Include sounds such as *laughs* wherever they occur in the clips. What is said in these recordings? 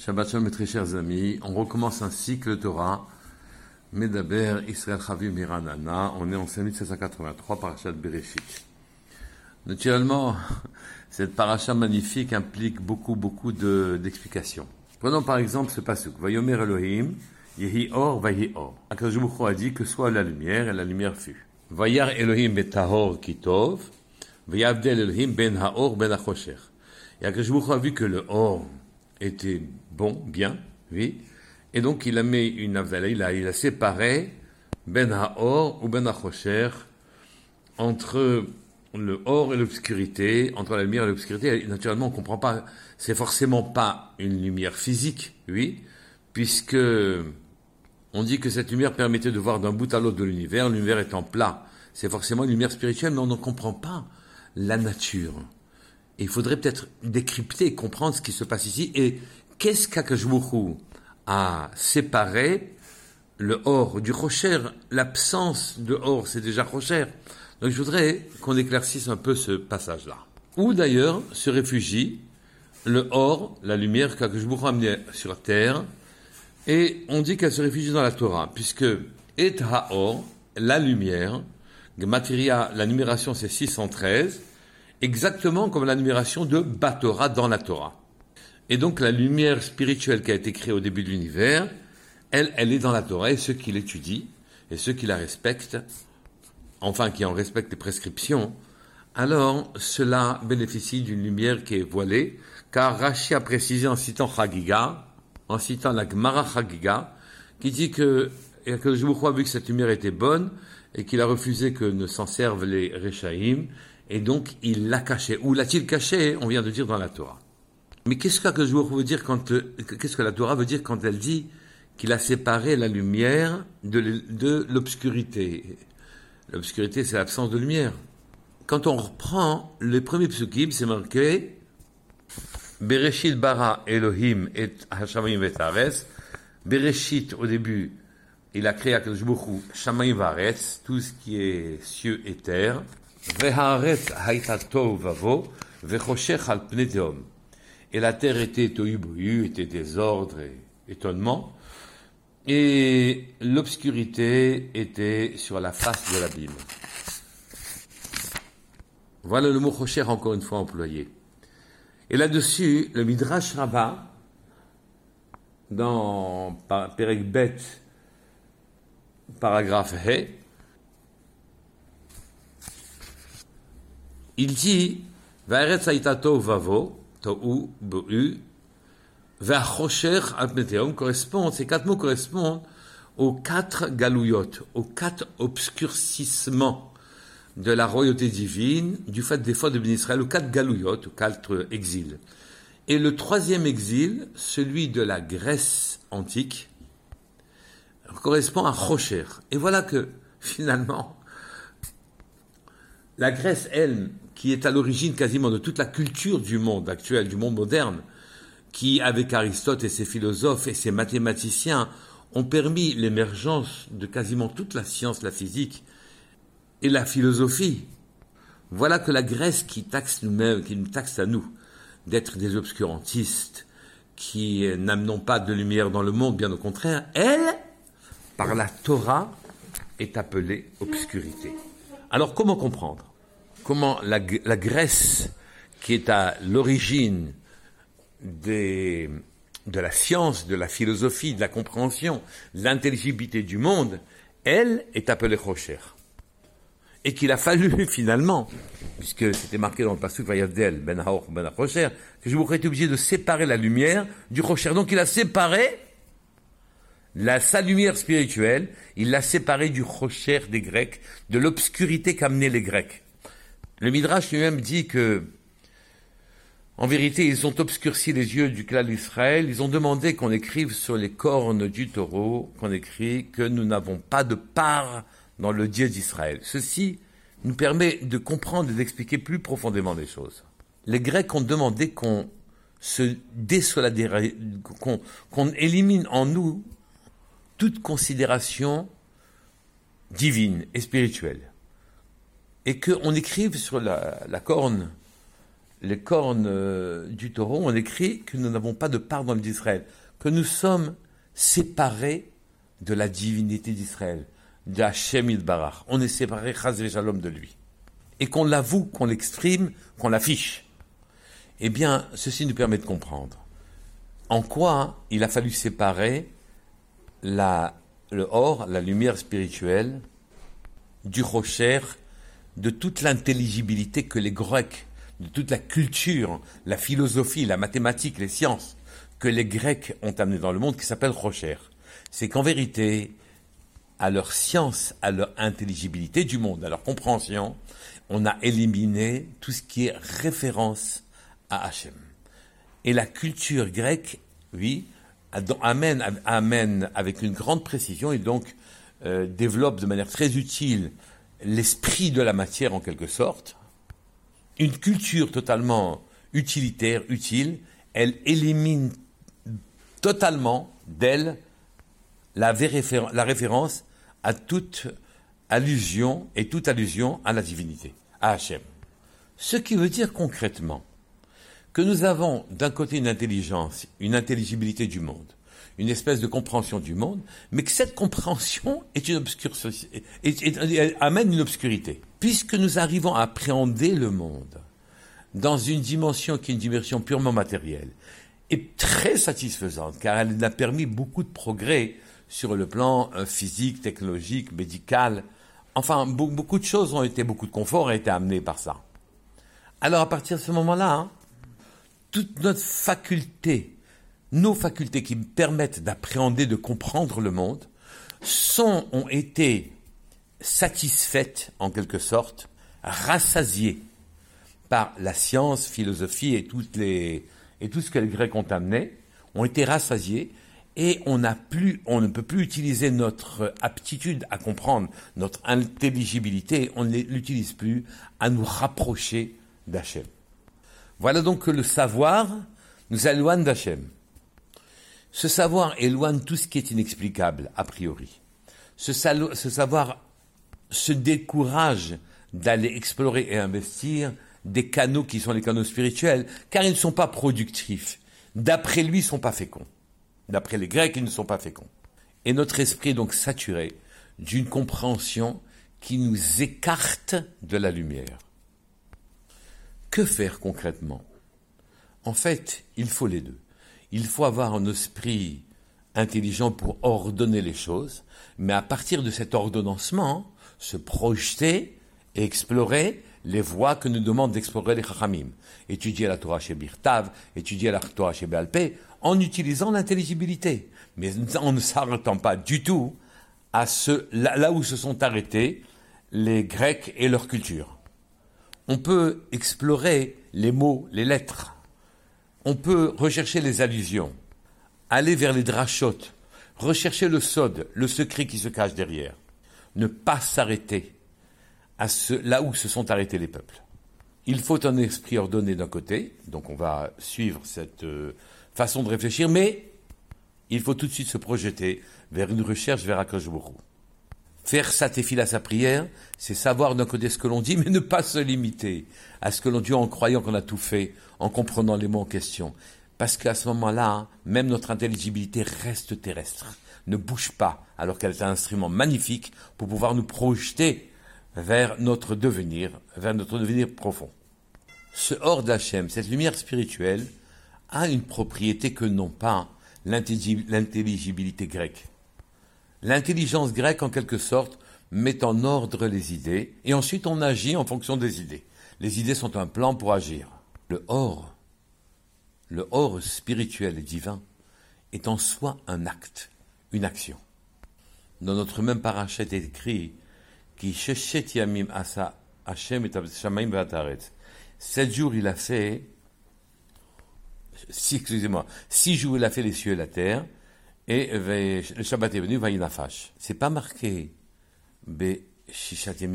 Shabbat Shalom, mes très chers amis. On recommence un cycle Torah. Medaber Israël Chavim Miranana. On est en 5783, parachat Bereshit. Naturellement, *laughs* cette paracha magnifique implique beaucoup, beaucoup d'explications. Prenons par exemple ce pasuk. Vayomer Elohim, Yehi Or, Vahi Or. Akajubucho a dit que soit la lumière, et la lumière fut. Vayar Elohim betahor kitov, Vayavdel Elohim ben haor ben achosher. Et a vu que le Or était bon, bien, oui. Et donc il a une il il séparé Ben Haor ou Ben Achosher entre le or et l'obscurité, entre la lumière et l'obscurité. Naturellement, on ne comprend pas, c'est forcément pas une lumière physique, oui, puisque on dit que cette lumière permettait de voir d'un bout à l'autre de l'univers, l'univers étant plat. C'est forcément une lumière spirituelle, mais on ne comprend pas la nature. Il faudrait peut-être décrypter et comprendre ce qui se passe ici et qu'est-ce qu'Akashbuchu a séparé le or du rocher, l'absence de or, c'est déjà rocher. Donc je voudrais qu'on éclaircisse un peu ce passage-là. Où d'ailleurs se réfugie le or, la lumière qu'Akashbuchu a amené sur terre, et on dit qu'elle se réfugie dans la Torah, puisque et haor, la lumière, la numération c'est 613, exactement comme la numération de Batora dans la Torah. Et donc la lumière spirituelle qui a été créée au début de l'univers, elle, elle est dans la Torah, et ceux qui l'étudient, et ceux qui la respectent, enfin qui en respectent les prescriptions, alors cela bénéficie d'une lumière qui est voilée, car Rashi a précisé en citant Chagiga, en citant la Gemara Chagiga, qui dit que, et que vous crois vu que cette lumière était bonne, et qu'il a refusé que ne s'en servent les Rechaïm, et donc il l'a caché. Où l'a-t-il caché On vient de dire dans la Torah. Mais qu'est-ce que je veux dire quand qu'est-ce que la Torah veut dire quand elle dit qu'il a séparé la lumière de l'obscurité? L'obscurité, c'est l'absence de lumière. Quand on reprend les premiers psukim, c'est marqué Bereshit bara Elohim et Hashamayim et Bereshit, au début, il a créé à Kadoshbuchu Shamayim Varetz, tout ce qui est cieux et terre. Et la terre était tohu était désordre et étonnement. Et l'obscurité était sur la face de l'abîme. Voilà le mot Chocher encore une fois employé. Et là-dessus, le Midrash Rabbah, dans Perek Bet, paragraphe He, il dit Vaeretz Aitato Vavo, Tohu, Bo'u, Ve'achosher Alpneteum correspondent, ces quatre mots correspondent aux quatre galouyotes, aux quatre obscurcissements de la royauté divine, du fait des fois de Israël, aux quatre galouyotes, aux quatre exils. Et le troisième exil, celui de la Grèce antique, correspond à Rocher. Et voilà que, finalement, la Grèce, elle, qui est à l'origine quasiment de toute la culture du monde actuel, du monde moderne, qui, avec Aristote et ses philosophes et ses mathématiciens, ont permis l'émergence de quasiment toute la science, la physique et la philosophie. Voilà que la Grèce qui taxe nous-mêmes, qui nous taxe à nous d'être des obscurantistes, qui n'amenons pas de lumière dans le monde, bien au contraire, elle, par la Torah, est appelée obscurité. Alors comment comprendre? Comment la, Grèce, qui est à l'origine de la science, de la philosophie, de la compréhension, l'intelligibilité du monde, elle est appelée Rocher. Et qu'il a fallu *laughs* finalement, puisque c'était marqué dans le passage Vayavdel, Ben Haor, Ben Rocher, que je vous été obligé de séparer la lumière du Rocher. Donc il a séparé la, sa lumière spirituelle, il l'a séparée du Rocher des Grecs, de l'obscurité qu'amenaient les Grecs. Le Midrash lui-même dit que en vérité, ils ont obscurci les yeux du clan d'Israël, ils ont demandé qu'on écrive sur les cornes du taureau, qu'on écrit que nous n'avons pas de part dans le Dieu d'Israël. Ceci nous permet de comprendre et d'expliquer plus profondément les choses. Les Grecs ont demandé qu'on se qu'on qu'on élimine en nous toute considération divine et spirituelle. Et qu'on écrive sur la, corne les cornes euh, du taureau, on écrit que nous n'avons pas de part dans d'Israël, que nous sommes séparés de la divinité d'Israël, d'Hachem Barach. On est séparés, Shalom, de lui. Et qu'on l'avoue, qu'on l'exprime, qu'on l'affiche. Eh bien, ceci nous permet de comprendre en quoi il a fallu séparer le or, la lumière spirituelle, du rocher, de toute l'intelligibilité que les Grecs, de toute la culture, la philosophie, la mathématique, les sciences que les Grecs ont amené dans le monde, qui s'appelle rocher. C'est qu'en vérité, à leur science, à leur intelligibilité du monde, à leur compréhension, on a éliminé tout ce qui est référence à Hachem. Et la culture grecque, oui, amène, amène avec une grande précision et donc euh, développe de manière très utile l'esprit de la matière en quelque sorte. Une culture totalement utilitaire, utile, elle élimine totalement d'elle la, référence à toute allusion et toute allusion à la divinité, à Hachem. Ce qui veut dire concrètement que nous avons d'un côté une intelligence, une intelligibilité du monde, une espèce de compréhension du monde, mais que cette compréhension est amène une obscurité. Puisque nous arrivons à appréhender le monde dans une dimension qui est une dimension purement matérielle, et très satisfaisante, car elle a permis beaucoup de progrès sur le plan euh, physique, technologique, médical. Enfin, beaucoup de choses ont été, beaucoup de confort a été amené par ça. Alors à partir de ce moment-là, hein, toute notre faculté, nos facultés qui permettent d'appréhender, de comprendre le monde, sont, ont été satisfaites en quelque sorte, rassasiées par la science, philosophie et, tout ce que les Grecs ont amené, ont été rassasiées et on, on ne peut plus utiliser notre aptitude à comprendre, notre intelligibilité, on ne l'utilise plus à nous rapprocher d'Hachem. Voilà donc que le savoir nous éloigne d'Hachem. Ce savoir éloigne tout ce qui est inexplicable, a priori. Ce, savoir se décourage d'aller explorer et investir des canaux qui sont les canaux spirituels, car ils ne sont pas productifs. D'après lui, ils ne sont pas féconds. D'après les Grecs, ils ne sont pas féconds. Et notre esprit est donc saturé d'une compréhension qui nous écarte de la lumière. Que faire concrètement? En fait, il faut les deux. Il faut avoir un esprit intelligent pour ordonner les choses, mais à partir de cet ordonnancement, se projeter et explorer les voies que nous demandent d'explorer les Chachamim. Étudier la Torah chez Birtav, étudier la Torah chez Béalpé, en utilisant l'intelligibilité, mais en ne s'arrêtant pas du tout à ce, là où se sont arrêtés les Grecs et leur culture. On peut explorer les mots, les lettres. On peut rechercher les allusions, aller vers les drachotes, rechercher le sod, le secret qui se cache derrière. Ne pas s'arrêter à ce, là où se sont arrêtés les peuples. Il faut un esprit ordonné d'un côté, donc on va suivre cette euh, façon de réfléchir, mais il faut tout de suite se projeter vers une recherche vers Akashbourou. Faire sa à sa prière, c'est savoir d'un côté ce que l'on dit, mais ne pas se limiter à ce que l'on dit en croyant qu'on a tout fait, en comprenant les mots en question. Parce qu'à ce moment-là, même notre intelligibilité reste terrestre, ne bouge pas, alors qu'elle est un instrument magnifique pour pouvoir nous projeter vers notre devenir, vers notre devenir profond. Ce hors d'Hachem, cette lumière spirituelle, a une propriété que n'ont pas l'intelligibilité grecque. L'intelligence grecque, en quelque sorte, met en ordre les idées, et ensuite on agit en fonction des idées. Les idées sont un plan pour agir. Le or, le or spirituel et divin, est en soi un acte, une action. Dans notre même parachet est écrit qui yamim asa Hashem et Sept jours il a fait, six, excusez-moi, six jours il a fait les cieux et la terre, et le Shabbat est venu, Ce C'est pas marqué,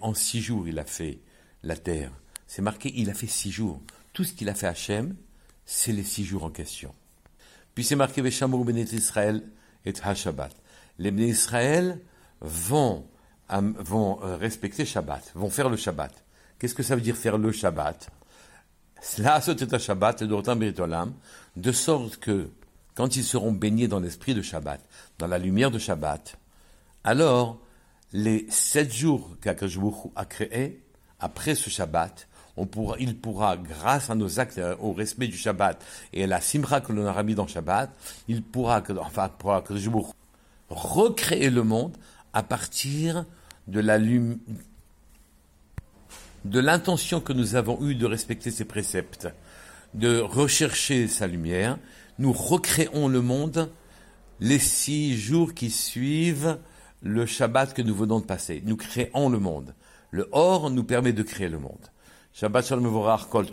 en six jours il a fait la terre. C'est marqué, il a fait six jours. Tout ce qu'il a fait Hachem, c'est les six jours en question. Puis c'est marqué, Veshamur Benet Israël et HaShabbat. Les Benet Israël vont, vont euh, respecter Shabbat, vont faire le Shabbat. Qu'est-ce que ça veut dire faire le Shabbat? Cela un Shabbat, de sorte que, quand ils seront baignés dans l'esprit de Shabbat, dans la lumière de Shabbat, alors, les sept jours qu'Akajoukou a créés, après ce Shabbat, il pourra, grâce à nos actes, au respect du Shabbat et à la simra que l'on a mis dans Shabbat, il pourra, enfin, recréer le monde à partir de de l'intention que nous avons eue de respecter ses préceptes, de rechercher sa lumière, nous recréons le monde les six jours qui suivent le Shabbat que nous venons de passer. Nous créons le monde. Le Or nous permet de créer le monde. Shabbat Shalom Vorach Kol